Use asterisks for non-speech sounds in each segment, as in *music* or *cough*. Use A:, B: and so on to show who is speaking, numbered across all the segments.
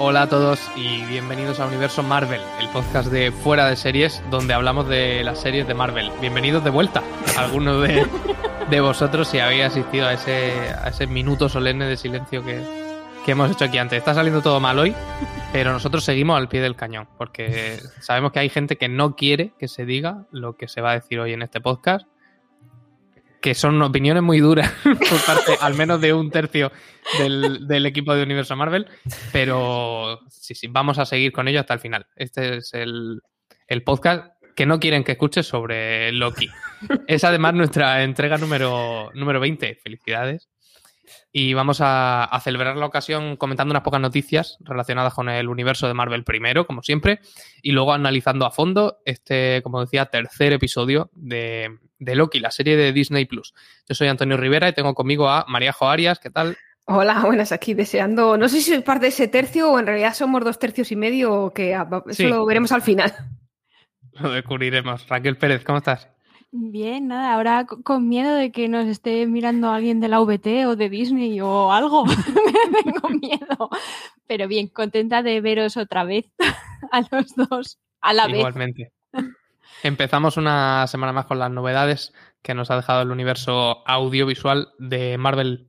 A: Hola a todos y bienvenidos a Universo Marvel, el podcast de Fuera de Series, donde hablamos de las series de Marvel. Bienvenidos de vuelta, *laughs* algunos de, de vosotros, si habéis asistido a ese, a ese minuto solemne de silencio que, que hemos hecho aquí antes. Está saliendo todo mal hoy, pero nosotros seguimos al pie del cañón, porque sabemos que hay gente que no quiere que se diga lo que se va a decir hoy en este podcast que son opiniones muy duras *laughs* por parte al menos de un tercio del, del, equipo de Universo Marvel, pero sí, sí, vamos a seguir con ello hasta el final. Este es el, el podcast que no quieren que escuches sobre Loki. Es además nuestra entrega número, número 20. Felicidades. Y vamos a, a, celebrar la ocasión comentando unas pocas noticias relacionadas con el universo de Marvel primero, como siempre, y luego analizando a fondo este, como decía, tercer episodio de, de Loki, la serie de Disney Plus. Yo soy Antonio Rivera y tengo conmigo a María Jo Arias. ¿Qué tal?
B: Hola, buenas, aquí deseando. No sé si es parte de ese tercio o en realidad somos dos tercios y medio o que eso sí. lo veremos al final.
A: Lo descubriremos. Raquel Pérez, ¿cómo estás?
C: Bien, nada, ahora con miedo de que nos esté mirando alguien de la VT o de Disney o algo. *laughs* Tengo miedo. Pero bien, contenta de veros otra vez *laughs* a los dos a la vez.
A: Igualmente. Empezamos una semana más con las novedades que nos ha dejado el universo audiovisual de Marvel.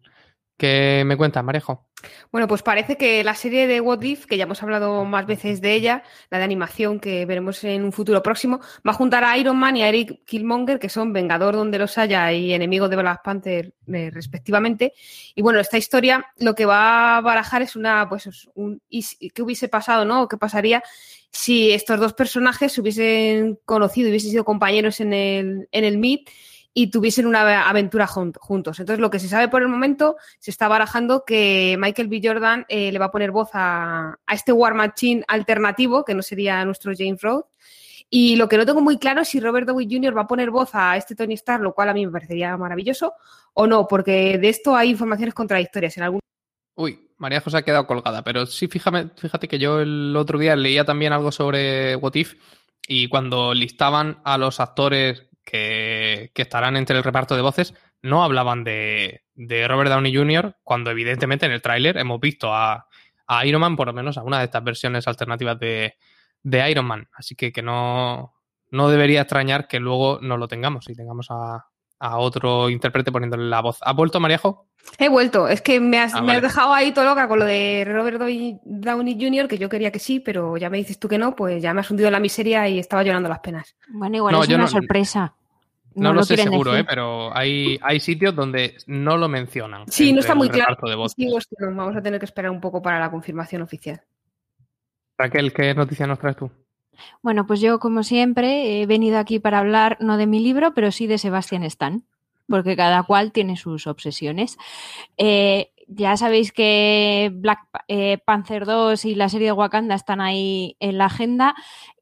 A: ¿Qué me cuentas, Marejo?
B: Bueno, pues parece que la serie de What If, que ya hemos hablado más veces de ella, la de animación que veremos en un futuro próximo, va a juntar a Iron Man y a Eric Killmonger, que son Vengador donde los haya y enemigo de Black Panther eh, respectivamente. Y bueno, esta historia lo que va a barajar es una, pues, un, ¿qué hubiese pasado, no? ¿Qué pasaría si estos dos personajes se hubiesen conocido y hubiesen sido compañeros en el, en el Meet y tuviesen una aventura juntos. Entonces, lo que se sabe por el momento, se está barajando que Michael B. Jordan eh, le va a poner voz a, a, este War Machine alternativo, que no sería nuestro James Rhodes. Y lo que no tengo muy claro es si Robert Downey Jr. va a poner voz a este Tony Stark, lo cual a mí me parecería maravilloso, o no, porque de esto hay informaciones contradictorias en algún.
A: Uy, María José ha quedado colgada, pero sí, fíjame, fíjate que yo el otro día leía también algo sobre What If y cuando listaban a los actores que, estarán entre el reparto de voces, no hablaban de, de Robert Downey Jr., cuando evidentemente en el tráiler hemos visto a, a, Iron Man, por lo menos a una de estas versiones alternativas de, de Iron Man. Así que, que no, no debería extrañar que luego no lo tengamos y tengamos a, a otro intérprete poniéndole la voz. ¿Ha vuelto, Maríajo?
B: He vuelto. Es que me has, ah, me has dejado ahí todo loca con lo de Robert Downey Jr., que yo quería que sí, pero ya me dices tú que no, pues ya me has hundido en la miseria y estaba llorando las penas.
C: Bueno, igual no, es una
A: no,
C: sorpresa.
A: No, no lo, lo sé seguro, ¿eh? pero hay, hay sitios donde no lo mencionan.
B: Sí, no está muy claro. Sí, vamos a tener que esperar un poco para la confirmación oficial.
A: Raquel, ¿qué noticia nos traes tú?
C: Bueno, pues yo, como siempre, he venido aquí para hablar no de mi libro, pero sí de Sebastián Stan, porque cada cual tiene sus obsesiones. Eh, ya sabéis que Black eh, Panther 2 y la serie de Wakanda están ahí en la agenda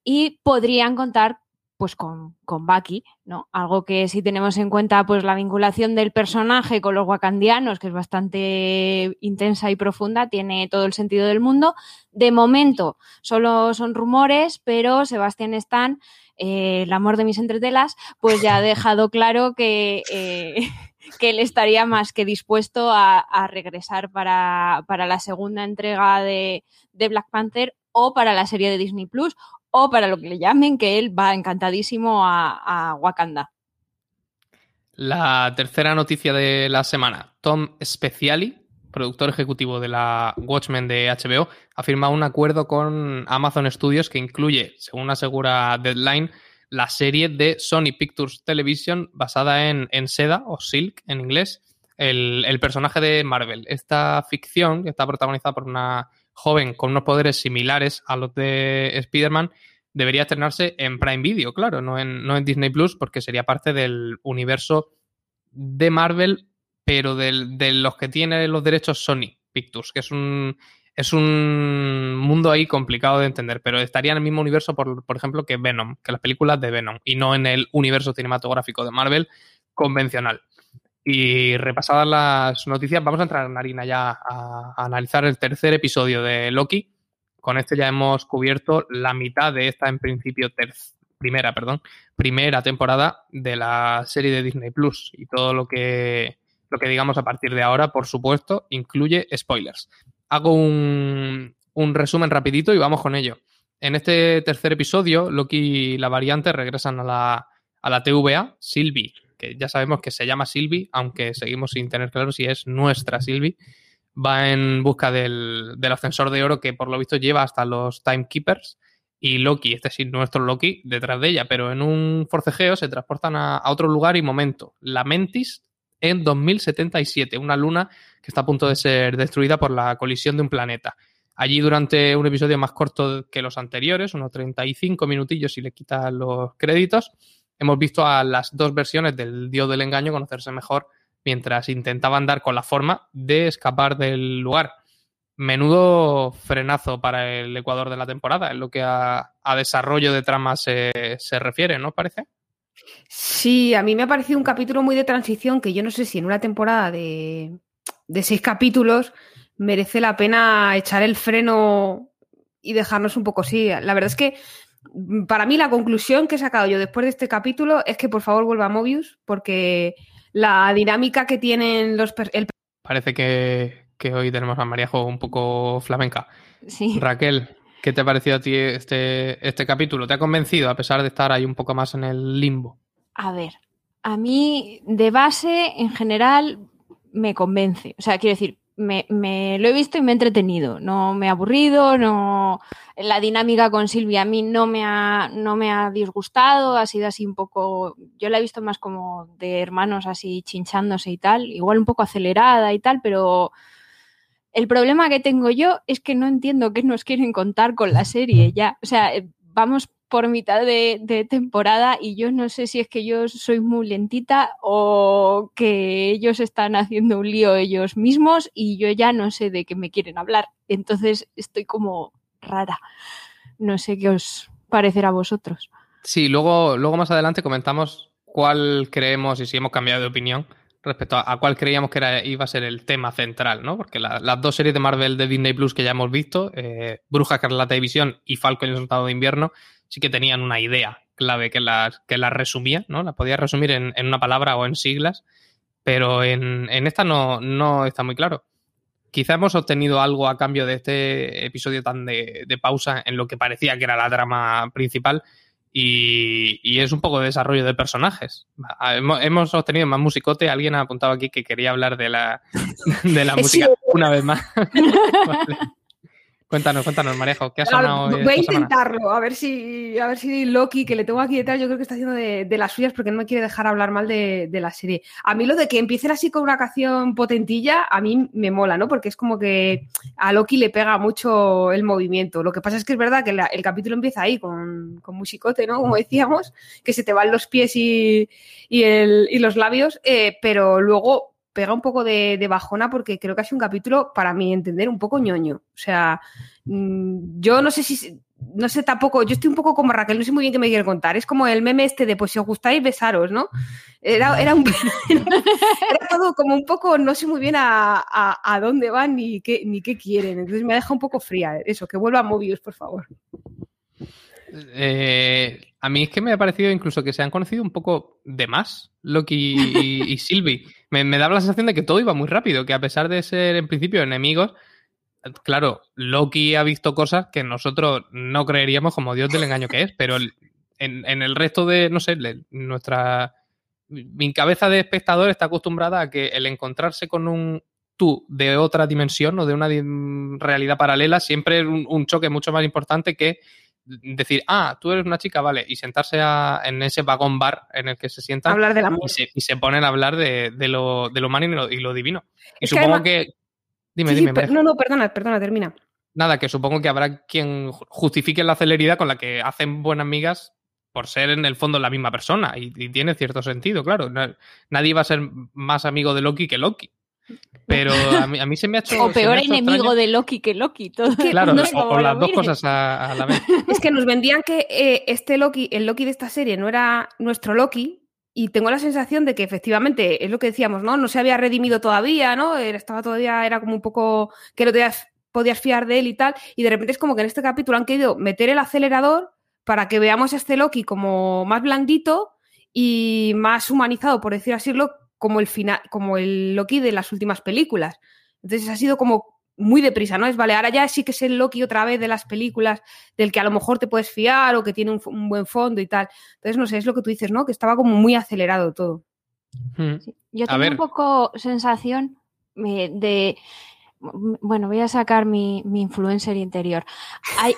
C: y podrían contar pues con, con Bucky, ¿no? Algo que si tenemos en cuenta pues la vinculación del personaje con los wakandianos, que es bastante intensa y profunda, tiene todo el sentido del mundo. De momento solo son rumores, pero Sebastián Stan, eh, el amor de mis entretelas, pues ya ha dejado claro que, eh, *laughs* que él estaría más que dispuesto a, a regresar para, para, la segunda entrega de, de Black Panther o para la serie de Disney Plus o para lo que le llamen, que él va encantadísimo a, a Wakanda.
A: La tercera noticia de la semana. Tom Speciali, productor ejecutivo de la Watchmen de HBO, ha firmado un acuerdo con Amazon Studios que incluye, según asegura Deadline, la serie de Sony Pictures Television basada en, en Seda o Silk en inglés, el, personaje de Marvel. Esta ficción, que está protagonizada por una joven con unos poderes similares a los de Spider-Man, debería estrenarse en Prime Video, claro, no en, no en Disney Plus, porque sería parte del universo de Marvel, pero del, de los que tiene los derechos Sony Pictures, que es un, es un mundo ahí complicado de entender, pero estaría en el mismo universo, por, por, ejemplo, que Venom, que las películas de Venom, y no en el universo cinematográfico de Marvel convencional. Y repasadas las noticias, vamos a entrar en harina ya a, analizar el tercer episodio de Loki. Con este ya hemos cubierto la mitad de esta, en principio, primera, perdón, primera temporada de la serie de Disney Plus. Y todo lo que, lo que digamos a partir de ahora, por supuesto, incluye spoilers. Hago un, un resumen rapidito y vamos con ello. En este tercer episodio, Loki y la variante regresan a la, a la TVA. Sylvie que ya sabemos que se llama Sylvie, aunque seguimos sin tener claro si es nuestra Sylvie, va en busca del, del, ascensor de oro que por lo visto lleva hasta los Timekeepers y Loki, este es nuestro Loki, detrás de ella, pero en un forcejeo se transportan a, otro lugar y momento, la Mentis en 2077, una luna que está a punto de ser destruida por la colisión de un planeta. Allí durante un episodio más corto que los anteriores, unos 35 minutillos si le quitan los créditos, hemos visto a las dos versiones del dios del engaño conocerse mejor mientras intentaban dar con la forma de escapar del lugar. Menudo frenazo para el Ecuador de la temporada, en lo que a, a desarrollo de trama se, se refiere, ¿no parece?
B: Sí, a mí me ha parecido un capítulo muy de transición que yo no sé si en una temporada de, de seis capítulos merece la pena echar el freno y dejarnos un poco así. La verdad es que para mí la conclusión que he sacado yo después de este capítulo es que por favor vuelva a Mobius porque la dinámica que tienen los... El...
A: Parece que, que, hoy tenemos a Mariajo un poco flamenca.
C: Sí.
A: Raquel, ¿qué te ha parecido a ti este, este capítulo? ¿Te ha convencido a pesar de estar ahí un poco más en el limbo?
C: A ver, a mí de base en general me convence. O sea, quiero decir, me, lo he visto y me he entretenido. No me ha aburrido, no. La dinámica con Silvia a mí no me ha, no me ha disgustado, ha sido así un poco. Yo la he visto más como de hermanos así chinchándose y tal, igual un poco acelerada y tal, pero el problema que tengo yo es que no entiendo qué nos quieren contar con la serie ya. O sea, vamos por mitad de, temporada y yo no sé si es que yo soy muy lentita o que ellos están haciendo un lío ellos mismos y yo ya no sé de qué me quieren hablar. Entonces estoy como rara. No sé qué os parecerá a vosotros.
A: Sí, luego, luego más adelante comentamos cuál creemos y si hemos cambiado de opinión respecto a, cuál creíamos que era, iba a ser el tema central, ¿no? Porque la, las dos series de Marvel de Disney Plus que ya hemos visto, eh, Bruja Escarlata de Visión y Falcon y el Soldado de Invierno, sí que tenían una idea clave que las que la resumía, ¿no? La podía resumir en, en, una palabra o en siglas, pero en, en esta no, no, está muy claro. Quizá hemos obtenido algo a cambio de este episodio tan de, de pausa en lo que parecía que era la trama principal, y, y, es un poco de desarrollo de personajes. Hemos, hemos, obtenido más musicote. Alguien ha apuntado aquí que quería hablar de la, *laughs* de la música una vez más. *laughs* vale. Cuéntanos, cuéntanos, Marejo, ¿qué ha sonado?
B: Voy a intentarlo, semana? a ver si a ver si Loki, que le tengo aquí detrás, yo creo que está haciendo de, de las suyas porque no me quiere dejar hablar mal de, de, la serie. A mí lo de que empiecen así con una canción potentilla, a mí me mola, ¿no? Porque es como que a Loki le pega mucho el movimiento. Lo que pasa es que es verdad que la, el capítulo empieza ahí con, con, musicote, ¿no? Como decíamos, que se te van los pies y, y, el, y los labios, eh, pero luego pega un poco de, bajona porque creo que ha sido un capítulo, para mi entender, un poco ñoño. O sea, mmm, yo no sé si, no sé tampoco, yo estoy un poco como Raquel, no sé muy bien qué me quiere contar. Es como el meme este de, pues si os gustáis, besaros, ¿no? Era, era, un, *laughs* era todo como un poco, no sé muy bien a, a, dónde van ni qué, ni qué quieren. Entonces me ha dejado un poco fría eso, que vuelva a Mobius, por favor.
A: Eh, a mí es que me ha parecido incluso que se han conocido un poco de más Loki y, y *laughs* Sylvie. Me, me, daba la sensación de que todo iba muy rápido, que a pesar de ser en principio enemigos, claro, Loki ha visto cosas que nosotros no creeríamos como Dios del engaño que es, pero en, en el resto de, no sé, nuestra mi cabeza de espectador está acostumbrada a que el encontrarse con un tú de otra dimensión o de una realidad paralela siempre es un, choque mucho más importante que decir, ah, tú eres una chica, vale, y sentarse en ese vagón bar en el que se sientan
B: hablar de
A: Y, se, ponen a hablar de, lo, humano y lo, divino. Y supongo que... Dime, dime.
B: no, no, perdona, perdona, termina.
A: Nada, que supongo que habrá quien justifique la celeridad con la que hacen buenas amigas por ser en el fondo la misma persona. Y, tiene cierto sentido, claro. nadie va a ser más amigo de Loki que Loki. Pero a mí, se me ha hecho.
C: O peor enemigo de Loki que Loki. Todo.
A: Claro, o, las dos cosas a, la vez. *laughs*
B: Es que nos vendían que eh, este Loki, el Loki de esta serie, no era nuestro Loki. Y tengo la sensación de que efectivamente es lo que decíamos, ¿no? No se había redimido todavía, ¿no? Estaba todavía, era como un poco que no te podías fiar de él y tal. Y de repente es como que en este capítulo han querido meter el acelerador para que veamos a este Loki como más blandito y más humanizado, por decir así, como el final, como el Loki de las últimas películas. Entonces ha sido como muy deprisa, ¿no? Es vale, ahora ya sí que es el Loki otra vez de las películas, del que a lo mejor te puedes fiar o que tiene un, buen fondo y tal. Entonces, no sé, es lo que tú dices, ¿no? Que estaba como muy acelerado todo.
C: Hmm. Yo tengo un poco sensación eh, de bueno, voy a sacar mi, influencer interior.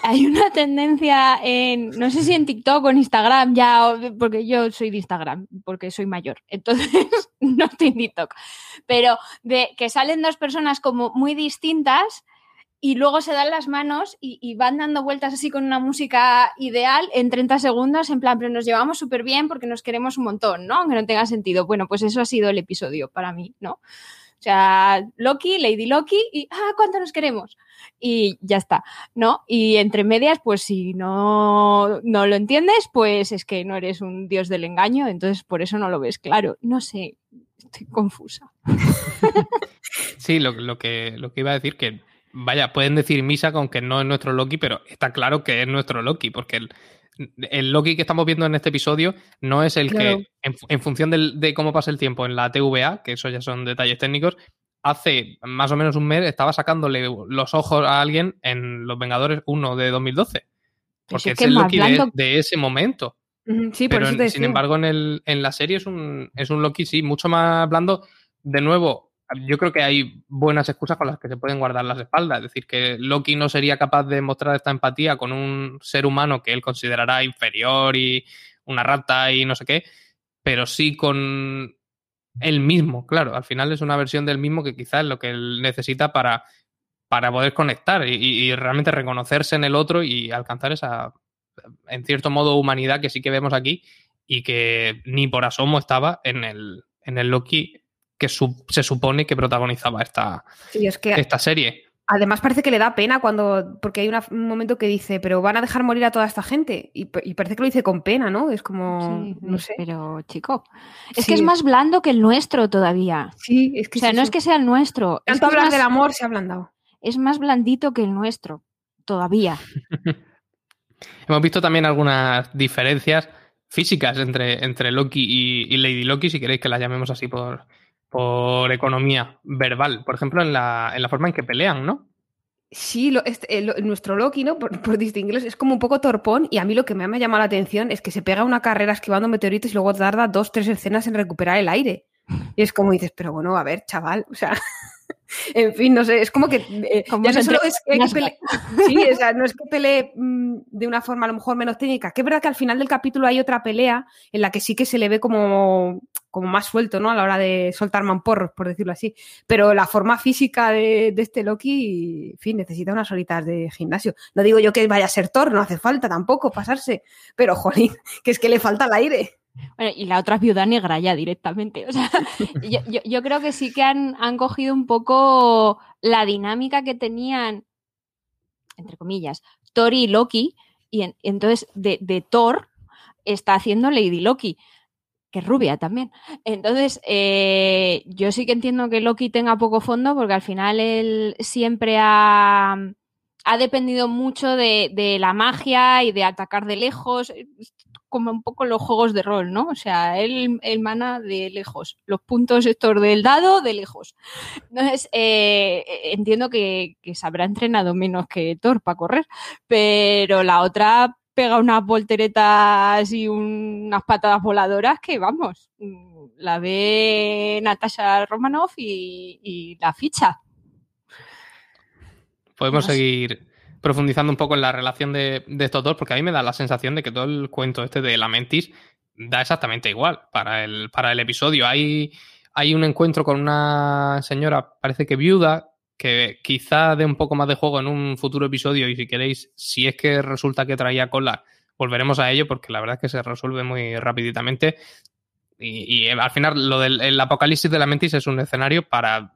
C: Hay, una tendencia en, no sé si en TikTok o en Instagram ya, porque yo soy de Instagram, porque soy mayor, entonces *laughs* no estoy en TikTok, pero de que salen dos personas como muy distintas y luego se dan las manos y, van dando vueltas así con una música ideal en 30 segundos, en plan, pero nos llevamos súper bien porque nos queremos un montón, ¿no? Aunque no tenga sentido. Bueno, pues eso ha sido el episodio para mí, ¿no? O sea, Loki, Lady Loki y ¡ah, cuánto nos queremos! Y ya está, ¿no? Y entre medias, pues si no, no lo entiendes, pues es que no eres un dios del engaño, entonces por eso no lo ves claro. No sé, estoy confusa. *laughs*
A: Sí, lo, lo, que, lo que iba a decir que, vaya, pueden decir misa con que no es nuestro Loki, pero está claro que es nuestro Loki, porque el, el Loki que estamos viendo en este episodio no es el que, en, función de cómo pasa el tiempo en la TVA, que eso ya son detalles técnicos, hace más o menos un mes estaba sacándole los ojos a alguien en Los Vengadores 1 de 2012. Porque es, el Loki de, ese momento.
B: Sí, Pero
A: sin embargo, en, el, en la serie es un, es un Loki, sí, mucho más blando. De nuevo, yo creo que hay buenas excusas con las que se pueden guardar las espaldas. Es decir, que Loki no sería capaz de mostrar esta empatía con un ser humano que él considerará inferior y una rata y no sé qué, pero sí con él mismo, claro. Al final es una versión del mismo que quizás es lo que él necesita para, para poder conectar y, y realmente reconocerse en el otro y alcanzar esa, en cierto modo, humanidad que sí que vemos aquí y que ni por asomo estaba en el, en el Loki que se supone que protagonizaba esta, esta serie.
B: Además parece que le da pena cuando, porque hay un momento que dice, pero van a dejar morir a toda esta gente. Y, parece que lo dice con pena, ¿no? Es como, no sé.
C: Pero chico, es que es más blando que el nuestro todavía.
B: Sí, es que...
C: O sea, no es que sea el nuestro.
B: Tanto
C: es
B: hablar del amor se ha ablandado.
C: Es más blandito que el nuestro, todavía. *laughs*
A: Hemos visto también algunas diferencias físicas entre, entre Loki y Lady Loki, si queréis que las llamemos así por, por economía verbal, por ejemplo, en la, en la forma en que pelean, ¿no?
B: Sí, lo, este, nuestro Loki, ¿no? Por, por, distinguirlos, es como un poco torpón y a mí lo que me ha llamado la atención es que se pega una carrera esquivando meteoritos y luego tarda dos, tres escenas en recuperar el aire. *laughs* Y es como dices, pero bueno, a ver, chaval, o sea, *laughs* en fin, no sé, es como que eh, ya no solo es que, pelee, *laughs* sí, o sea, no es que pelee mm, de una forma a lo mejor menos técnica, que es verdad que al final del capítulo hay otra pelea en la que sí que se le ve como, como más suelto, ¿no? A la hora de soltar mamporros, por decirlo así. Pero la forma física de, de este Loki, en fin, necesita unas horitas de gimnasio. No digo yo que vaya a ser Thor, no hace falta tampoco pasarse, pero jolín, que es que le falta el aire.
C: Bueno, y la otra es viuda negra ya directamente. O sea, *laughs* yo, creo que sí que han, cogido un poco la dinámica que tenían, entre comillas, Thor y Loki, y entonces de, Thor está haciendo Lady Loki, que es rubia también. Entonces, eh, yo sí que entiendo que Loki tenga poco fondo, porque al final él siempre ha, ha dependido mucho de, de, la magia y de atacar de lejos como un poco los juegos de rol, ¿no? O sea, él, mana de lejos, los puntos estos del dado de lejos. Entonces, eh, entiendo que, se habrá entrenado menos que Thor para correr, pero la otra pega unas volteretas y unas patadas voladoras que, vamos, la ve Natasha Romanoff y, la ficha.
A: Podemos seguir profundizando un poco en la relación de, estos dos, porque a mí me da la sensación de que todo el cuento este de la Mentis da exactamente igual para el, para el episodio. Hay, hay un encuentro con una señora, parece que viuda, que quizá dé un poco más de juego en un futuro episodio y si queréis, si es que resulta que traía cola, volveremos a ello porque la verdad es que se resuelve muy rapiditamente. Y, al final lo del apocalipsis de la Mentis es un escenario para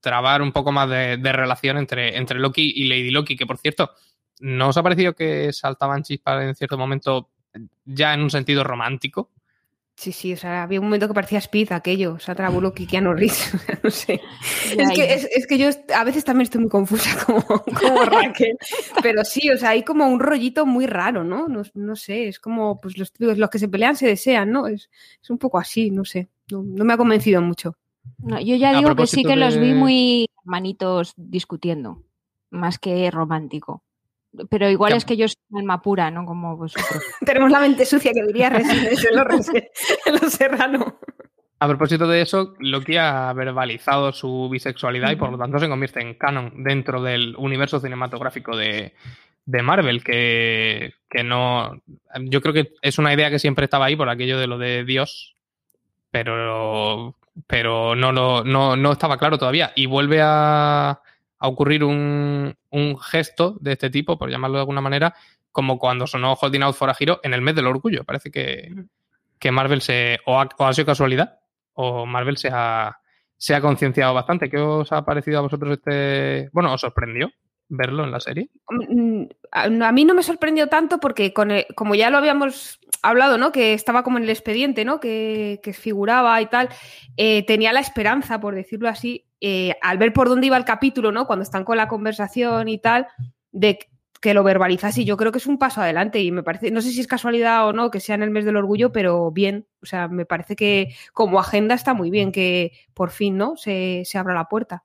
A: trabar un poco más de, relación entre, entre Loki y Lady Loki, que por cierto, ¿no os ha parecido que saltaban chispas en cierto momento ya en un sentido romántico?
B: Sí, sí, o sea, había un momento que parecía Speed aquello, o sea, Trabulo, Kikiano Reeves, *laughs* no sé. Es que, es, que, yo a veces también estoy muy confusa *laughs* como, como Raquel, pero sí, o sea, hay como un rollito muy raro, ¿no? No, sé, es como, pues los, los que se pelean se desean, ¿no? Es, un poco así, no sé, no, me ha convencido mucho.
C: Yo ya digo que sí que los vi muy hermanitos discutiendo, más que romántico. Pero igual es que yo soy alma pura, ¿no? Como vosotros. *laughs*
B: Tenemos la mente sucia que diría en los, *laughs* Serrano.
A: A propósito de eso, Loki ha verbalizado su bisexualidad y por lo tanto se convierte en canon dentro del universo cinematográfico de, Marvel, que, no. Yo creo que es una idea que siempre estaba ahí por aquello de lo de Dios, pero, pero no, no, no estaba claro todavía. Y vuelve a, a ocurrir un, gesto de este tipo, por llamarlo de alguna manera, como cuando sonó Holding Out for a Hero en el mes del orgullo. Parece que, Marvel se. O ha, sido casualidad, o Marvel se ha, se ha concienciado bastante. ¿Qué os ha parecido a vosotros este. Bueno, ¿os sorprendió? Verlo en la serie?
B: Mm, a mí no me sorprendió tanto porque con como ya lo habíamos hablado, ¿no? Que estaba como en el expediente, ¿no? Que, figuraba y tal. Eh, tenía la esperanza, por decirlo así, eh, al ver por dónde iba el capítulo, ¿no? Cuando están con la conversación y tal, de que lo verbalizase. Y yo creo que es un paso adelante y me parece, no sé si es casualidad o no que sea en el mes del orgullo, pero bien. O sea, me parece que como agenda está muy bien que por fin, ¿no? Se, se abra la puerta.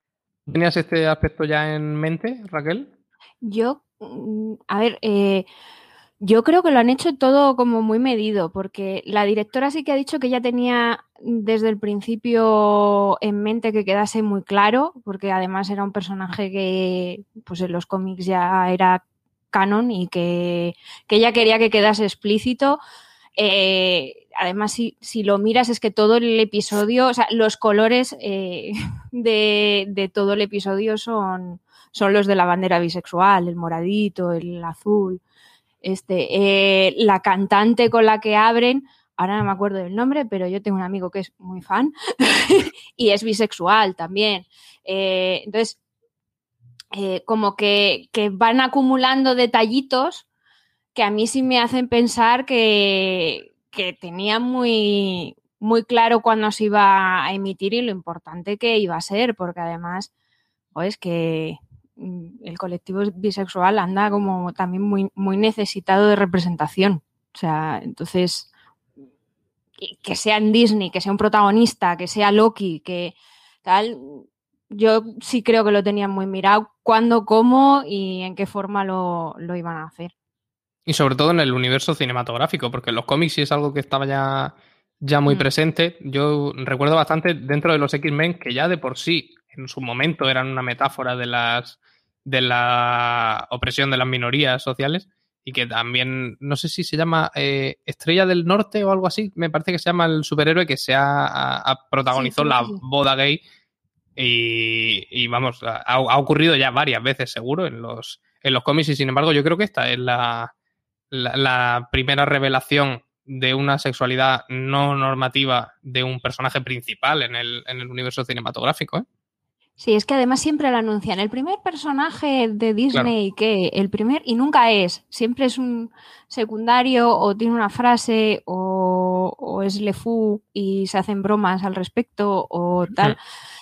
A: ¿Tenías este aspecto ya en mente, Raquel?
C: Yo, mm, a ver, eh, yo creo que lo han hecho todo como muy medido, porque la directora sí que ha dicho que ya tenía desde el principio en mente que quedase muy claro, porque además era un personaje que pues en los cómics ya era canon y que, que ella quería que quedase explícito. Eh, además, si, si, lo miras, es que todo el episodio, o sea, los colores eh, *laughs* de, todo el episodio son, son los de la bandera bisexual, el moradito, el azul. Este, eh, la cantante con la que abren, ahora no me acuerdo del nombre, pero yo tengo un amigo que es muy fan *laughs* y es bisexual también. entonces, como que, que van acumulando detallitos que a mí sí me hacen pensar que, que tenía muy, muy claro cuándo se iba a emitir y lo importante que iba a ser, porque además, es que mm, el colectivo bisexual anda como también muy, muy necesitado de representación. O sea, entonces, que sea en Disney, que sea un protagonista, que sea Loki, que tal, yo sí creo que lo tenían muy mirado cuándo, cómo y en qué forma lo, lo iban a hacer.
A: Y sobre todo en el universo cinematográfico, porque en los cómics sí es algo que estaba ya, ya muy mm. presente. Yo recuerdo bastante dentro de los X-Men que ya de por sí, en su momento, eran una metáfora de las de la opresión de las minorías sociales. y que también, no sé si se llama eh, Estrella del Norte o algo así, me parece que se llama el superhéroe que se ha, ha- ha protagonizado
C: Sí,
A: la boda gay y, y vamos, ha, ha ocurrido ya varias veces seguro en los, en los cómics y sin embargo yo creo que esta es la, la, la primera revelación de una sexualidad no normativa de un personaje principal en el, en el universo cinematográfico. ¿eh?
C: Sí, es que además siempre lo anuncian. El primer personaje de Disney que el primer y nunca es. Siempre es un secundario o tiene una frase o, o es LeFou y se hacen bromas al respecto o tal.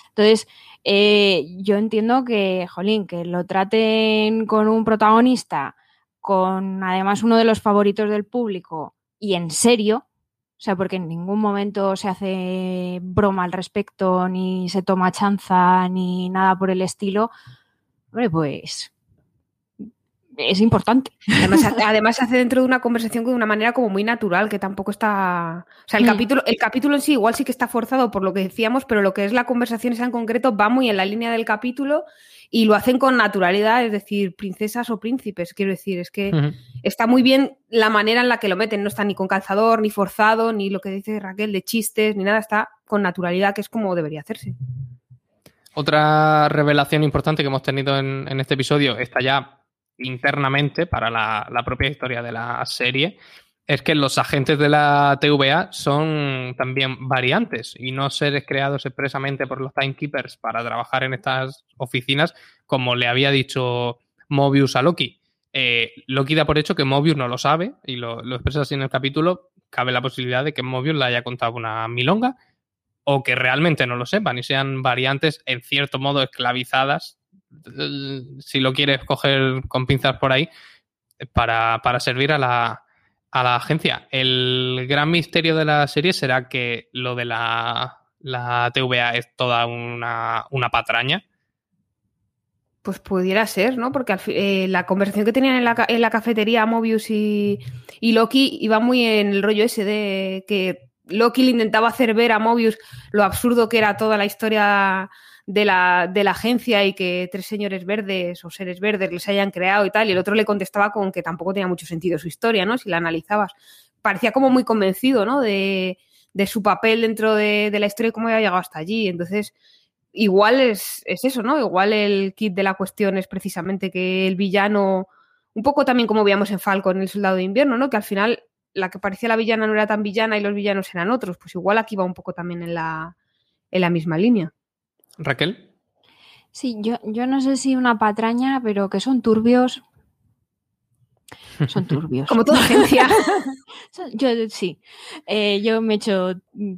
C: Entonces, eh, yo entiendo que, jolín, que lo traten con un protagonista, con además uno de los favoritos del público y en serio, o sea, porque en ningún momento se hace broma al respecto, ni se toma chanza, ni nada por el estilo. Hombre, pues es importante.
B: Además, se- *laughs* además se hace dentro de una conversación de una manera como muy natural, que tampoco está. O sea, el
C: Mm.
B: capítulo, el capítulo en sí igual sí que está forzado por lo que decíamos, pero lo que es la conversación esa en concreto va muy en la línea del capítulo y lo hacen con naturalidad, es decir, princesas o príncipes, quiero decir, es que está muy bien la manera en la que lo meten, no está ni con calzador, ni forzado, ni lo que dice Raquel de chistes, ni nada, está con naturalidad, que es como debería hacerse.
A: Otra revelación importante que hemos tenido en, en este episodio está ya internamente para la, la propia historia de la serie, es que los agentes de la TVA son también variantes y no seres creados expresamente por los timekeepers para trabajar en estas oficinas, como le había dicho Mobius a Loki. Eh, Loki da por hecho que Mobius no lo sabe y lo, lo expresa así en el capítulo. Cabe la posibilidad de que Mobius le haya contado una milonga o que realmente no lo sepan y sean variantes en cierto modo esclavizadas, eh, si lo quieres coger con pinzas por ahí, para, para servir a la, a la agencia. El gran misterio de la serie será que lo de la, la TVA es toda una, una patraña.
B: Pues pudiera ser, ¿no? Porque eh, la conversación que tenían en la, en la cafetería Mobius y, y Loki iba muy en el rollo ese de que Loki le intentaba hacer ver a Mobius lo absurdo que era toda la historia de la, de la agencia y que tres señores verdes o seres verdes les hayan creado y tal, y el otro le contestaba con que tampoco tenía mucho sentido su historia, ¿no? Si la analizabas. Parecía como muy convencido, ¿no? De, de su papel dentro de, de la historia y cómo había llegado hasta allí. Entonces, igual es, es eso, ¿no? Igual el kit de la cuestión es precisamente que el villano, un poco también como veíamos en Falcon, el soldado de invierno, ¿no? Que al final la que parecía la villana no era tan villana y los villanos eran otros. Pues igual aquí va un poco también en la, en la misma línea.
A: Raquel.
C: Sí, yo, yo no sé si una patraña, pero que son turbios. Son turbios. *laughs*
B: Como toda *laughs* agencia. *laughs*
C: Yo sí. Eh, yo me he hecho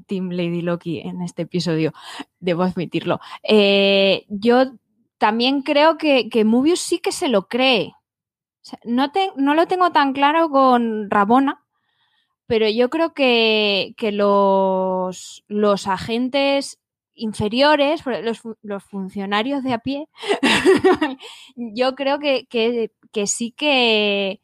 C: Team Lady Loki en este episodio, debo admitirlo. Eh, yo también creo que, que Mobius sí que se lo cree. O sea, no, te- no lo tengo tan claro con Rabona, pero yo creo que, que los, los agentes inferiores, los, los funcionarios de a pie, *laughs* yo creo que, que, que sí que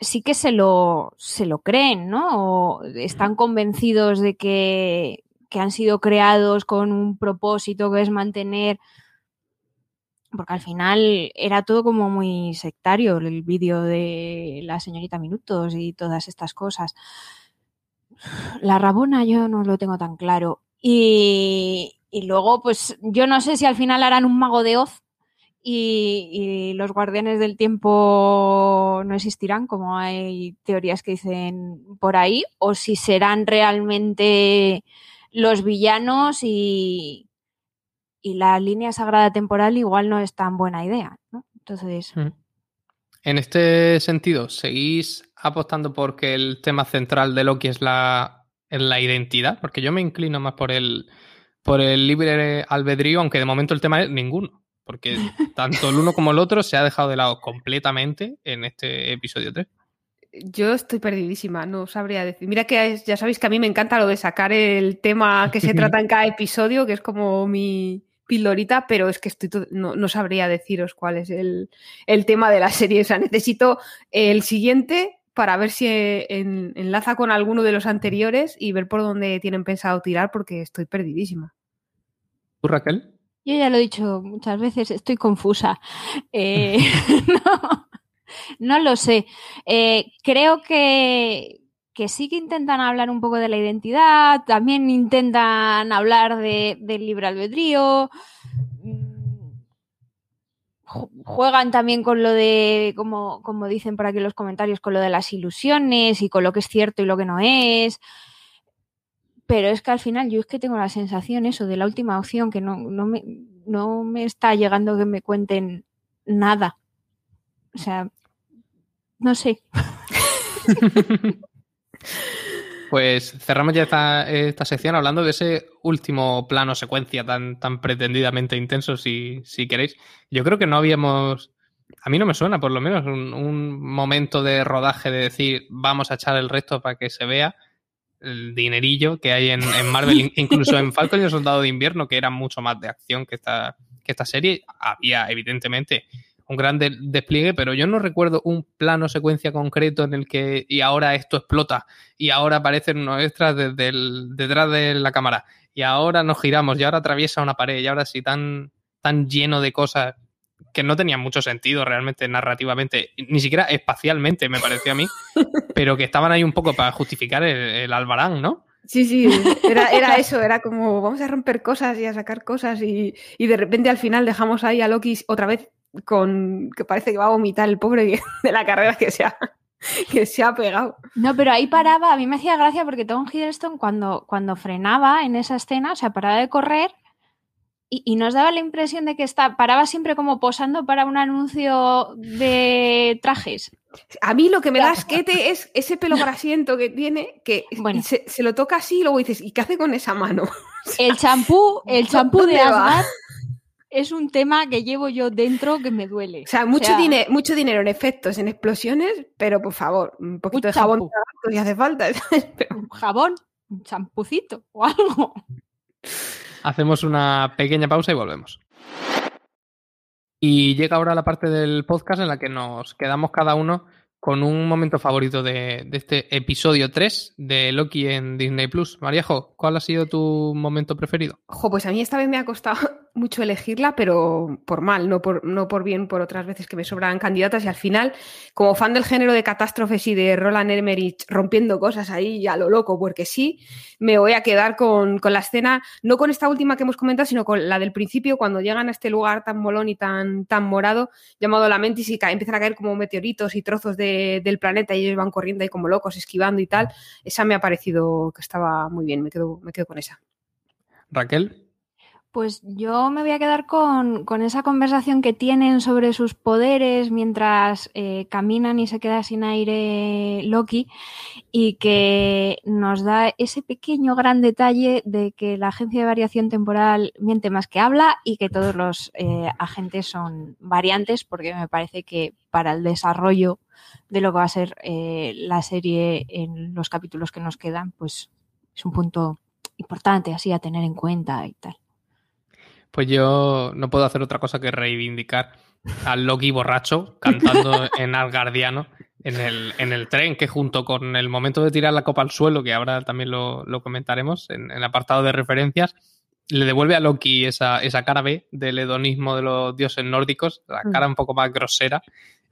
C: sí que se lo, se lo creen, ¿no? O están convencidos de que, que han sido creados con un propósito que es mantener. Porque al final era todo como muy sectario, el vídeo de la señorita Minutos y todas estas cosas. La Rabona yo no lo tengo tan claro. Y, y luego, pues yo no sé si al final harán un mago de Oz y, y los guardianes del tiempo no existirán, como hay teorías que dicen por ahí, o si serán realmente los villanos y, y la línea sagrada temporal igual no es tan buena idea, ¿no? Entonces,
A: En este sentido, ¿seguís apostando porque el tema central de Loki es la, es la identidad? Porque yo me inclino más por el, por el libre albedrío, aunque de momento el tema es ninguno. Porque *laughs* tanto el uno como el otro se ha dejado de lado completamente en este episodio 3.
B: Yo estoy perdidísima, no sabría decir. Mira que ya sabéis que a mí me encanta lo de sacar el tema que se trata en *laughs* cada episodio, que es como mi pildorita, pero es que estoy to- no, no sabría deciros cuál es el, el tema de la serie. O sea, necesito el siguiente para ver si en- enlaza con alguno de los anteriores y ver por dónde tienen pensado tirar, porque estoy perdidísima.
A: ¿Tú, Raquel?
C: yo ya lo he dicho muchas veces, estoy confusa. *laughs* Eh, *laughs* no. No lo sé. Eh, creo que, que sí que intentan hablar un poco de la identidad, también intentan hablar de, del libre albedrío, juegan también con lo de, como, como dicen por aquí en los comentarios, con lo de las ilusiones y con lo que es cierto y lo que no es. Pero es que al final yo es que tengo la sensación eso de la última opción que no, no, me, no me está llegando que me cuenten nada. O sea, no sé. *laughs*
A: Pues cerramos ya esta, esta sección hablando de ese último plano secuencia tan, tan pretendidamente intenso, si, si queréis. Yo creo que no habíamos, a mí no me suena por lo menos, un, momento de rodaje de decir vamos a echar el resto para que se vea el dinerillo que hay en, en Marvel, in- incluso en Falcon y el Soldado de Invierno, que era mucho más de acción que esta, que esta serie. Había, evidentemente, un gran de- despliegue, pero yo no recuerdo un plano secuencia concreto en el que y ahora esto explota y ahora aparecen unos extras desde el- detrás de la cámara y ahora nos giramos y ahora atraviesa una pared y ahora sí tan, tan lleno de cosas que no tenían mucho sentido realmente narrativamente, ni siquiera espacialmente me pareció a mí, *laughs* pero que estaban ahí un poco para justificar el, el albarán, ¿no?
B: Sí, sí, era, era eso, era como vamos a romper cosas y a sacar cosas y, y de repente al final dejamos ahí a Loki otra vez con que parece que va a vomitar el pobre de la carrera que se ha, que se ha pegado.
C: No, pero ahí paraba, a mí me hacía gracia porque Tom Hiddleston cuando, cuando frenaba en esa escena, o sea, paraba de correr y, y nos daba la impresión de que está, paraba siempre como posando para un anuncio de trajes.
B: A mí lo que me da asquete es ese pelo grasiento que tiene, que *laughs*
C: Bueno.
B: se, se lo toca así y luego dices, ¿y qué hace con esa mano? *laughs*
C: El champú, el *laughs* champú de. Asgard es un tema que llevo yo dentro que me duele.
B: O sea, mucho, dine- mucho dinero en efectos, en explosiones, pero por favor, un poquito
C: Un
B: de jabón *laughs* si hace falta. *laughs*
C: Un jabón, un champucito o algo.
A: Hacemos una pequeña pausa y volvemos. Y llega ahora la parte del podcast en la que nos quedamos cada uno con un momento favorito de, de este episodio 3 de Loki en Disney Plus. Mariajo, ¿cuál ha sido tu momento preferido?
B: Jo, pues a mí esta vez me ha costado mucho elegirla, pero por mal, no por, no por bien, por otras veces que me sobran candidatas. Y al final, como fan del género de catástrofes y de Roland Emmerich rompiendo cosas ahí a lo loco, porque sí, me voy a quedar con, con la escena, no con esta última que hemos comentado, sino con la del principio, cuando llegan a este lugar tan molón y tan, tan morado, llamado La Mentis, y empiezan a caer como meteoritos y trozos de- del planeta, y ellos van corriendo ahí como locos, esquivando y tal. Esa me ha parecido que estaba muy bien, me quedo, me quedo con esa.
A: Raquel,
C: Pues yo me voy a quedar con, con esa conversación que tienen sobre sus poderes mientras eh, caminan y se queda sin aire Loki y que nos da ese pequeño gran detalle de que la agencia de variación temporal miente más que habla y que todos los eh, agentes son variantes porque me parece que para el desarrollo de lo que va a ser eh, la serie en los capítulos que nos quedan pues es un punto importante así a tener en cuenta y tal.
A: Pues yo no puedo hacer otra cosa que reivindicar al Loki borracho cantando *laughs* en Asgardiano en el, en el tren, que junto con el momento de tirar la copa al suelo, que ahora también lo, lo comentaremos en, en el apartado de referencias, le devuelve a Loki esa, esa cara B del hedonismo de los dioses nórdicos, la cara un poco más grosera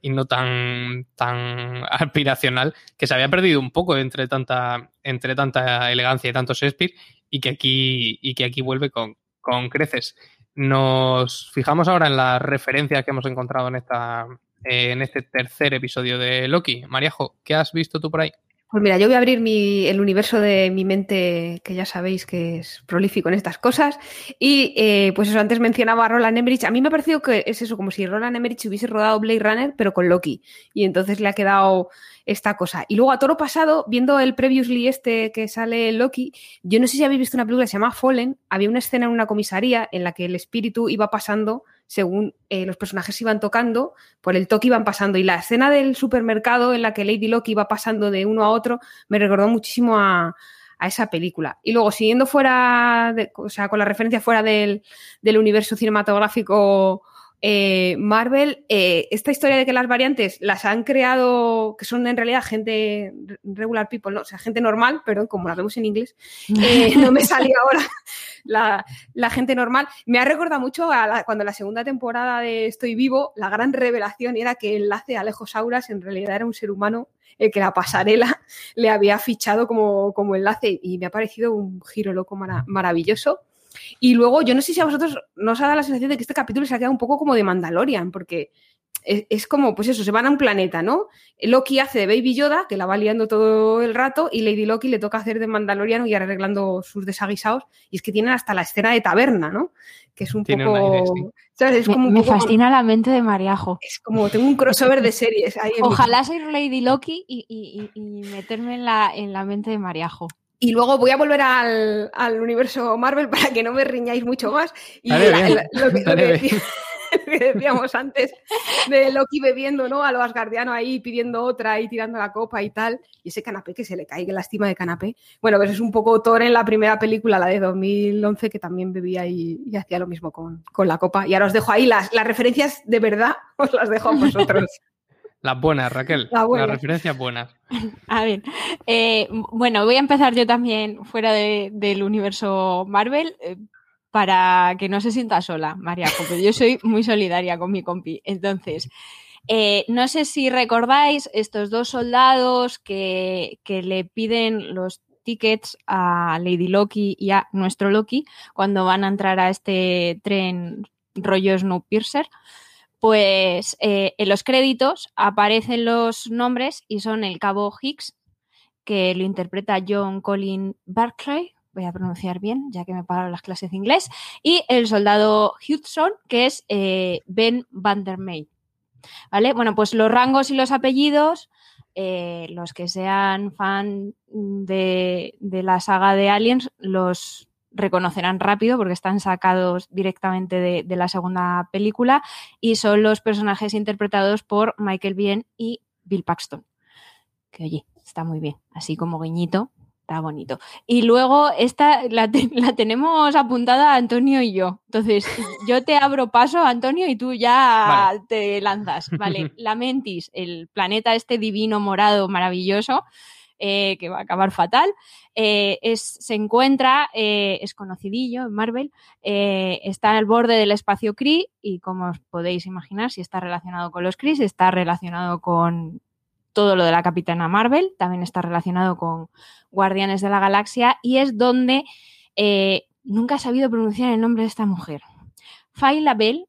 A: y no tan, tan *laughs* aspiracional, que se había perdido un poco entre tanta, entre tanta elegancia y tanto Shakespeare, y que aquí, y que aquí vuelve con, con creces. Nos fijamos ahora en las referencias que hemos encontrado en, esta, en este tercer episodio de Loki. Mariajo, ¿qué has visto tú por ahí?
B: Pues mira, yo voy a abrir el universo de mi mente, que ya sabéis que es prolífico en estas cosas. Y eh, pues eso, antes mencionaba a Roland Emmerich. A mí me ha parecido que es eso, como si Roland Emmerich hubiese rodado Blade Runner, pero con Loki. Y entonces le ha quedado esta cosa. Y luego a toro pasado, viendo el previously este que sale Loki, yo no sé si habéis visto una película que se llama Fallen. Había una escena en una comisaría en la que el espíritu iba pasando según eh, los personajes iban tocando, por el toque iban pasando. Y la escena del supermercado en la que Lady Loki iba pasando de uno a otro me recordó muchísimo a, a esa película. Y luego, siguiendo fuera, de- o sea, con la referencia fuera del, del universo cinematográfico eh, Marvel, eh, esta historia de que las variantes las han creado, que son en realidad gente regular people, no, o sea, gente normal, perdón, como la vemos en inglés, eh, no me salió *laughs* ahora la, la gente normal. Me ha recordado mucho a la- cuando la segunda temporada de Estoy Vivo, la gran revelación era que el enlace Alejo Sauras en realidad era un ser humano el que la pasarela le había fichado como, como enlace y me ha parecido un giro loco mara- maravilloso. Y luego, yo no sé si a vosotros nos ha dado la sensación de que este capítulo se ha quedado un poco como de Mandalorian, porque es, es como, pues eso, se van a un planeta, ¿no? Loki hace de Baby Yoda, que la va liando todo el rato, y Lady Loki le toca hacer de Mandaloriano y arreglando sus desaguisados. Y es que tienen hasta la escena de taberna, ¿no? Que es un
A: Tiene un
B: poco.
A: aire, sí.
B: ¿sabes? Es
C: Me,
B: como un
C: me
B: poco-
C: fascina la mente de Mariajo.
B: Es como, tengo un crossover de series. ahí mi
C: Ojalá ser Lady Loki y, y- y- y meterme en la, en la mente de Mariajo.
B: Y luego voy a volver al, al universo Marvel para que no me riñáis mucho más. Y la- la- lo, que, *laughs* lo
A: dale
B: que
A: bien.
B: decía- *laughs* lo que decíamos antes de Loki bebiendo, ¿no? A los asgardianos ahí pidiendo otra y tirando la copa y tal. Y ese canapé que se le cae, que lástima de canapé. Bueno, pues es un poco Thor en la primera película, la de 2011, que también bebía y, y hacía lo mismo con, con la copa. Y ahora os dejo ahí las, las referencias de verdad, *laughs* os las dejo a vosotros.
A: Las buenas, Raquel.
B: Las buenas.
A: Las referencias buenas. *laughs*
C: A ver, eh, bueno, voy a empezar yo también fuera de- del universo Marvel eh, para que no se sienta sola, María, porque yo soy muy solidaria con mi compi. Entonces, eh, no sé si recordáis estos dos soldados que, que le piden los tickets a Lady Loki y a nuestro Loki cuando van a entrar a este tren rollo Snowpiercer. Pues eh, en los créditos aparecen los nombres y son el cabo Hicks, que lo interpreta John Colin Barclay, voy a pronunciar bien, ya que me paro las clases de inglés, y el soldado Hudson, que es eh, Ben Vandermeer. ¿Vale? Bueno, pues los rangos y los apellidos, eh, los que sean fan de, de la saga de Aliens, los reconocerán rápido porque están sacados directamente de, de la segunda película y son los personajes interpretados por Michael Biehn y Bill Paxton. Que oye, está muy bien, así como guiñito, está bonito. Y luego esta la, te- la tenemos apuntada Antonio y yo. Entonces, yo te abro paso, Antonio, y tú ya
A: Vale.
C: te lanzas. Vale, *laughs* la Mentis, el planeta este divino morado maravilloso, eh, que va a acabar fatal, eh, es, se encuentra, eh, es conocidillo en Marvel, está al borde del espacio Kree y como os podéis imaginar, si está relacionado con los Kree, está relacionado con todo lo de la Capitana Marvel, también está relacionado con Guardianes de la Galaxia y es donde nunca he sabido pronunciar el nombre de esta mujer. Faila Bell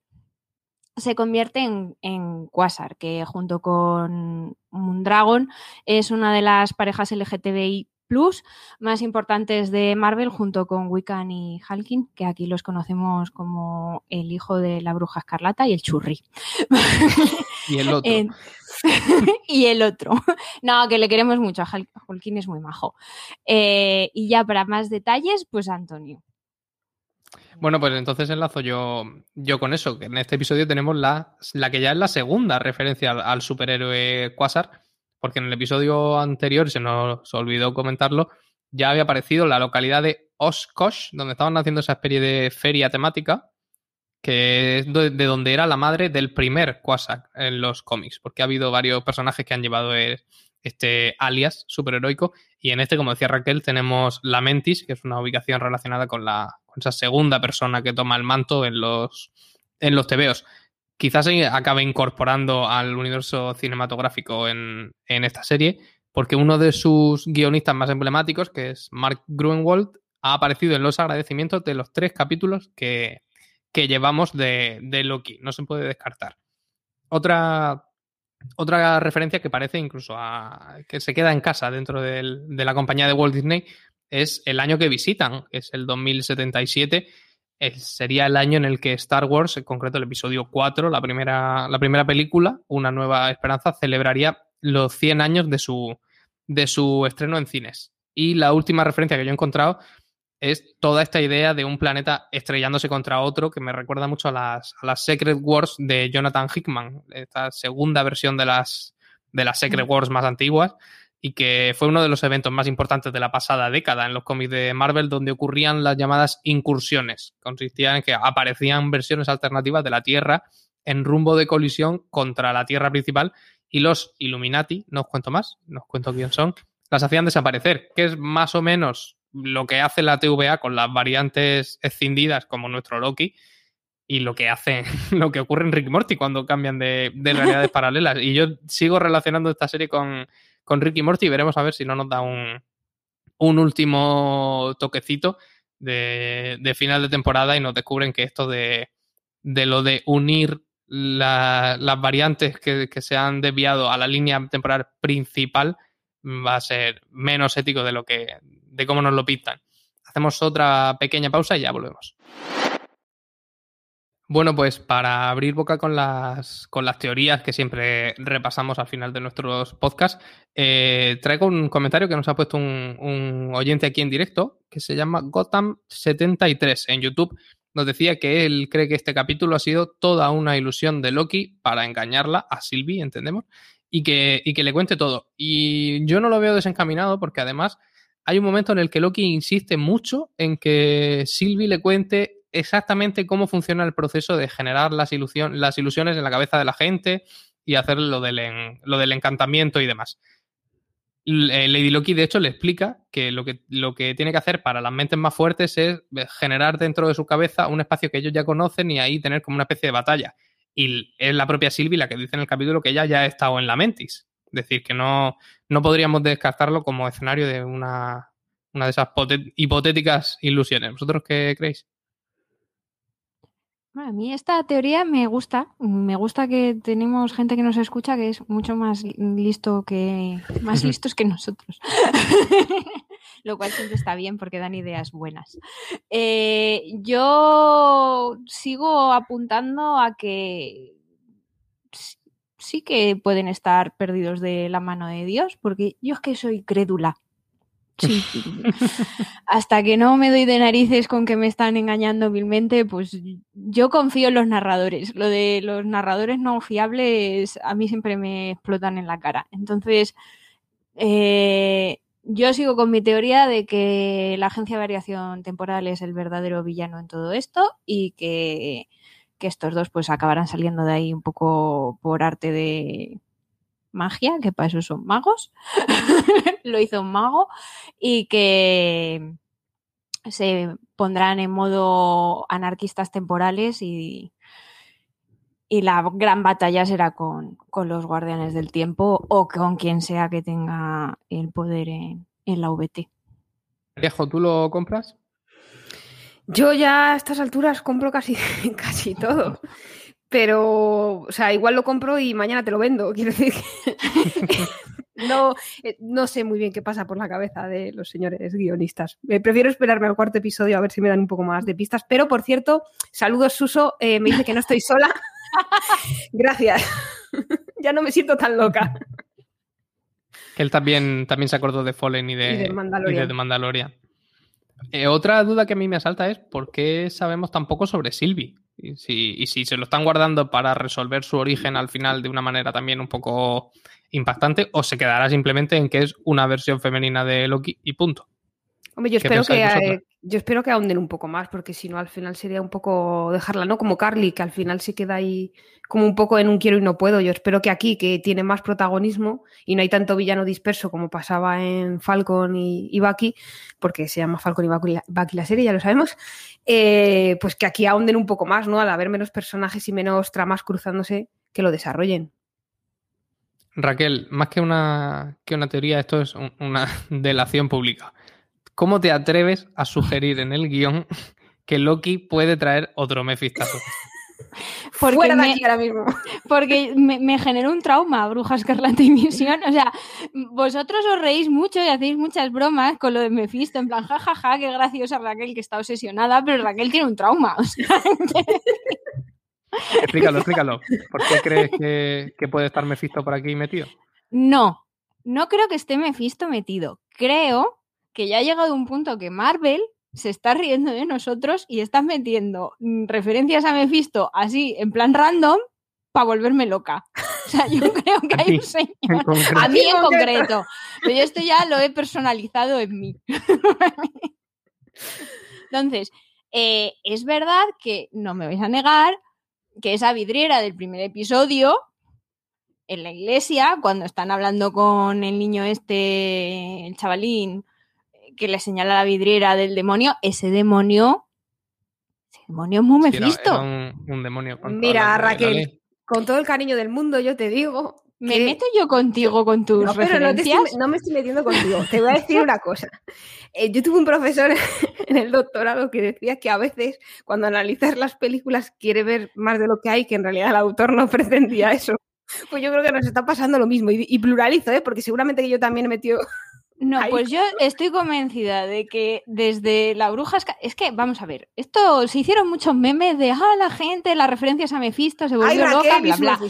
C: se convierte en, en Quasar, que junto con Moondragon es una de las parejas LGTBI plus más importantes de Marvel junto con Wiccan y Halkin, que aquí los conocemos como el hijo de la bruja escarlata y el churri. *laughs*
A: Y el otro. *laughs*
C: Y el otro. No, que le queremos mucho. A Hal- Halkin es muy majo. Eh, y ya para más detalles, pues Antonio.
A: Bueno, pues entonces enlazo yo, yo con eso, que en este episodio tenemos la, la que ya es la segunda referencia al, superhéroe Quasar, porque en el episodio anterior, se nos olvidó comentarlo, ya había aparecido la localidad de Oshkosh, donde estaban haciendo esa especie de feria temática, que es de, de donde era la madre del primer Quasar en los cómics, porque ha habido varios personajes que han llevado eh, este alias superheroico, y en este, como decía Raquel, tenemos la Mentis, que es una ubicación relacionada con la con esa segunda persona que toma el manto en los en los tebeos. Quizás se acabe incorporando al universo cinematográfico en, en esta serie, porque uno de sus guionistas más emblemáticos, que es Mark Gruenwald, ha aparecido en los agradecimientos de los tres capítulos que, que llevamos de, de Loki. No se puede descartar. Otra, otra referencia que parece incluso a que se queda en casa dentro de la compañía de Walt Disney es el año que visitan, que es el 2077. El- sería el año en el que Star Wars, en concreto el episodio 4, la primera, la primera película, Una Nueva Esperanza, celebraría los 100 años de su, de su estreno en cines. Y la última referencia que yo he encontrado es toda esta idea de un planeta estrellándose contra otro que me recuerda mucho a las, a las Secret Wars de Jonathan Hickman, esta segunda versión de las, de las Secret Wars más antiguas y que fue uno de los eventos más importantes de la pasada década en los cómics de Marvel donde ocurrían las llamadas incursiones. Consistían en que aparecían versiones alternativas de la Tierra en rumbo de colisión contra la Tierra principal y los Illuminati, no os cuento más, no os cuento quién son, las hacían desaparecer, que es más o menos lo que hace la TVA con las variantes escindidas como nuestro Loki y lo que hace, *laughs* lo que ocurre en Rick Morty cuando cambian de, de realidades *laughs* paralelas. Y yo sigo relacionando esta serie con, con Rick y Morty y veremos a ver si no nos da un, un último toquecito de, de final de temporada y nos descubren que esto de, de lo de unir la- las variantes que, que se han desviado a la línea temporal principal va a ser menos ético de lo que de cómo nos lo pintan. Hacemos otra pequeña pausa y ya volvemos. Bueno, pues para abrir boca con las, con las teorías que siempre repasamos al final de nuestros podcasts, eh, traigo un comentario que nos ha puesto un, un oyente aquí en directo, que se llama Gotham73 en YouTube. Nos decía que él cree que este capítulo ha sido toda una ilusión de Loki para engañarla a Sylvie, entendemos, y que, y que le cuente todo. Y yo no lo veo desencaminado porque además hay un momento en el que Loki insiste mucho en que Sylvie le cuente exactamente cómo funciona el proceso de generar las, ilusión, las ilusiones en la cabeza de la gente y hacer lo del, lo del encantamiento y demás. Eh, Lady Loki, de hecho, le explica que lo, que lo que tiene que hacer para las mentes más fuertes es generar dentro de su cabeza un espacio que ellos ya conocen y ahí tener como una especie de batalla. Y es la propia Sylvie la que dice en el capítulo que ella ya ha estado en la Mentis. Es decir, que no, no podríamos descartarlo como escenario de una, una de esas hipotéticas ilusiones. ¿Vosotros qué creéis?
C: Bueno, a mí esta teoría me gusta. Me gusta que tenemos gente que nos escucha que es mucho más listo que más *laughs* listos que nosotros. *laughs* Lo cual siempre está bien porque dan ideas buenas. Eh, yo sigo apuntando a que sí que pueden estar perdidos de la mano de Dios, porque yo es que soy crédula. Sí. *laughs* Hasta que no me doy de narices con que me están engañando vilmente, pues yo confío en los narradores. Lo de los narradores no fiables a mí siempre me explotan en la cara. Entonces, eh, yo sigo con mi teoría de que la agencia de variación temporal es el verdadero villano en todo esto y que, que estos dos pues acabarán saliendo de ahí un poco por arte de magia, que para eso son magos. *laughs* Lo hizo un mago y que se pondrán en modo anarquistas temporales y, y la gran batalla será con, con los guardianes del tiempo o con quien sea que tenga el poder en, en la VT.
A: Viejo, ¿tú lo compras?
B: Yo ya a estas alturas compro casi, *laughs* casi todo. Pero, o sea, igual lo compro y mañana te lo vendo. *laughs* Quiero decir que *laughs* no, eh, no sé muy bien qué pasa por la cabeza de los señores guionistas. Eh, prefiero esperarme al cuarto episodio a ver si me dan un poco más de pistas. Pero, por cierto, saludos Suso, eh, me dice que no estoy sola. Gracias. ya no me siento tan loca.
A: Él también, también se acordó de Fallen y de,
B: Y de Mandalorian.
A: y de Mandalorian. Eh, otra duda que a mí me asalta es por qué sabemos tan poco sobre Sylvie. Y si, y si se lo están guardando para resolver su origen al final de una manera también un poco impactante, o se quedará simplemente en que es una versión femenina de Loki y punto.
B: Hombre, yo
A: ¿Qué
B: espero, que, eh, yo espero que ahonden un poco más, porque si no, al final sería un poco dejarla, ¿no? Como Carly, que al final se queda ahí como un poco en un quiero y no puedo. Yo espero que aquí, que tiene más protagonismo y no hay tanto villano disperso como pasaba en Falcon y, y Bucky, porque se llama Falcon y Bucky la, Bucky la serie, ya lo sabemos, eh, pues que aquí ahonden un poco más, ¿no? Al haber menos personajes y menos tramas cruzándose, que lo desarrollen.
A: Raquel, más que una, que una teoría, esto es un- una *laughs* delación pública. ¿Cómo te atreves a sugerir en el guion que Loki puede traer otro Mephisto? *laughs*
C: Porque
B: Fuera de
C: me-
B: aquí ahora mismo. *laughs*
C: Porque me, me generó un trauma, Bruja Escarlata y Misión. O sea, vosotros os reís mucho y hacéis muchas bromas con lo de Mephisto, en plan, jajaja, qué graciosa Raquel que está obsesionada, pero Raquel tiene un trauma. O sea, *laughs*
A: Explícalo, explícalo. ¿Por qué crees que, que puede estar Mephisto por aquí metido?
C: no, no creo que esté Mephisto metido. Creo que ya ha llegado un punto que Marvel se está riendo de nosotros y está metiendo mm, referencias a Mephisto así, en plan random, para volverme loca. O sea, yo *laughs* creo que hay un señor. *laughs* A mí en
B: concreto.
C: Pero yo esto ya lo he personalizado en mí. *laughs* Entonces, eh, es verdad que no me vais a negar que esa vidriera del primer episodio, en la iglesia, cuando están hablando con el niño este, el chavalín, que le señala la vidriera del demonio, ese demonio, ese demonio es muy
A: Sí, era-
C: mefisto.
A: era un, un demonio. con
B: Mira,
A: de
B: Raquel, con todo el cariño del mundo, yo te digo.
C: Me
B: que-
C: meto yo contigo con tus
B: No, pero no, te estoy-
C: referencias.
B: no me estoy metiendo contigo. Te voy a decir una cosa. *laughs* Eh, yo tuve un profesor *laughs* en el doctorado que decía que a veces cuando analizas las películas quiere ver más de lo que hay, que en realidad el autor no *laughs* pretendía eso. Pues yo creo que nos está pasando lo mismo. Y, y pluralizo, ¿eh? porque seguramente que yo también he metido...
C: No,
B: Ahí.
C: pues yo *laughs* estoy convencida de que desde la bruja es que vamos a ver, esto se hicieron muchos memes de ah la gente, las referencias a Mephisto se
B: ¡Ay,
C: volvió loca, bla bla.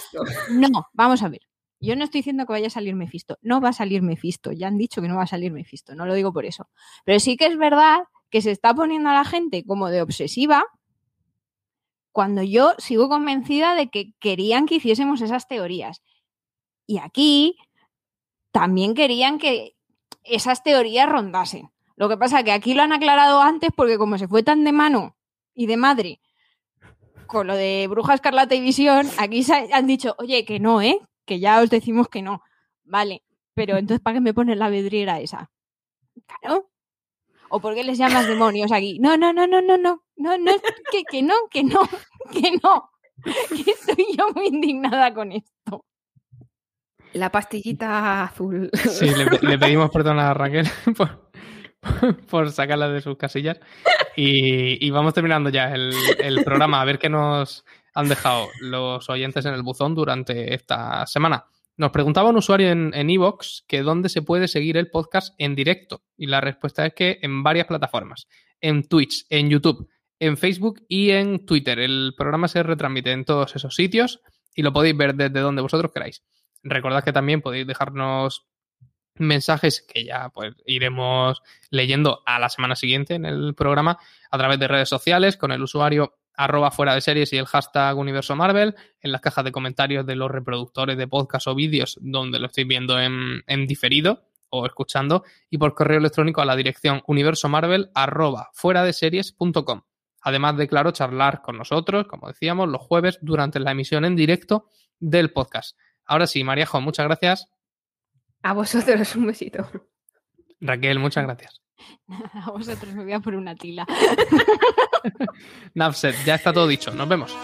C: No, vamos a ver. Yo no estoy diciendo que vaya a salir Mephisto. No va a salir Mephisto. Ya han dicho que no va a salir Mephisto. No lo digo por eso. Pero sí que es verdad que se está poniendo a la gente como de obsesiva cuando yo sigo convencida de que querían que hiciésemos esas teorías. Y aquí también querían que esas teorías rondasen. Lo que pasa que aquí lo han aclarado antes porque como se fue tan de mano y de madre con lo de Bruja Escarlata y Visión, aquí se han dicho, oye, que no, ¿eh? Que ya os decimos que no. Vale, pero entonces ¿para qué me pones la vidriera esa? ¿O por qué les llamas demonios aquí? No, no, no, no, no, no. No, no, que, que no, que no, *laughs* que no. Que estoy yo muy indignada con esto.
B: La pastillita azul.
A: Sí, le, pe- *laughs* le pedimos perdón a Raquel *laughs* por, por sacarla de sus casillas. Y, y vamos terminando ya el, el programa, a ver qué nos han dejado los oyentes en el buzón durante esta semana. Nos preguntaba un usuario en en Evox que dónde se puede seguir el podcast en directo. Y la respuesta es que en varias plataformas. En Twitch, en YouTube, en Facebook y en Twitter. El programa se retransmite en todos esos sitios y lo podéis ver desde donde vosotros queráis. Recordad que también podéis dejarnos mensajes que ya pues iremos leyendo a la semana siguiente en el programa a través de redes sociales con el usuario arroba fuera de series y el hashtag universo Marvel en las cajas de comentarios de los reproductores de podcast o vídeos donde lo estéis viendo en, en diferido o escuchando y por correo electrónico a la dirección universo Marvel arroba fuera de series.com. Además de, claro, charlar con nosotros, como decíamos, los jueves durante la emisión en directo del podcast. Ahora sí, Mariajo, muchas gracias.
B: A vosotros un besito.
A: Raquel, muchas gracias. *laughs*
C: A vosotros me voy a por una tila. *laughs*
A: Nafset, ya está todo dicho. Nos vemos.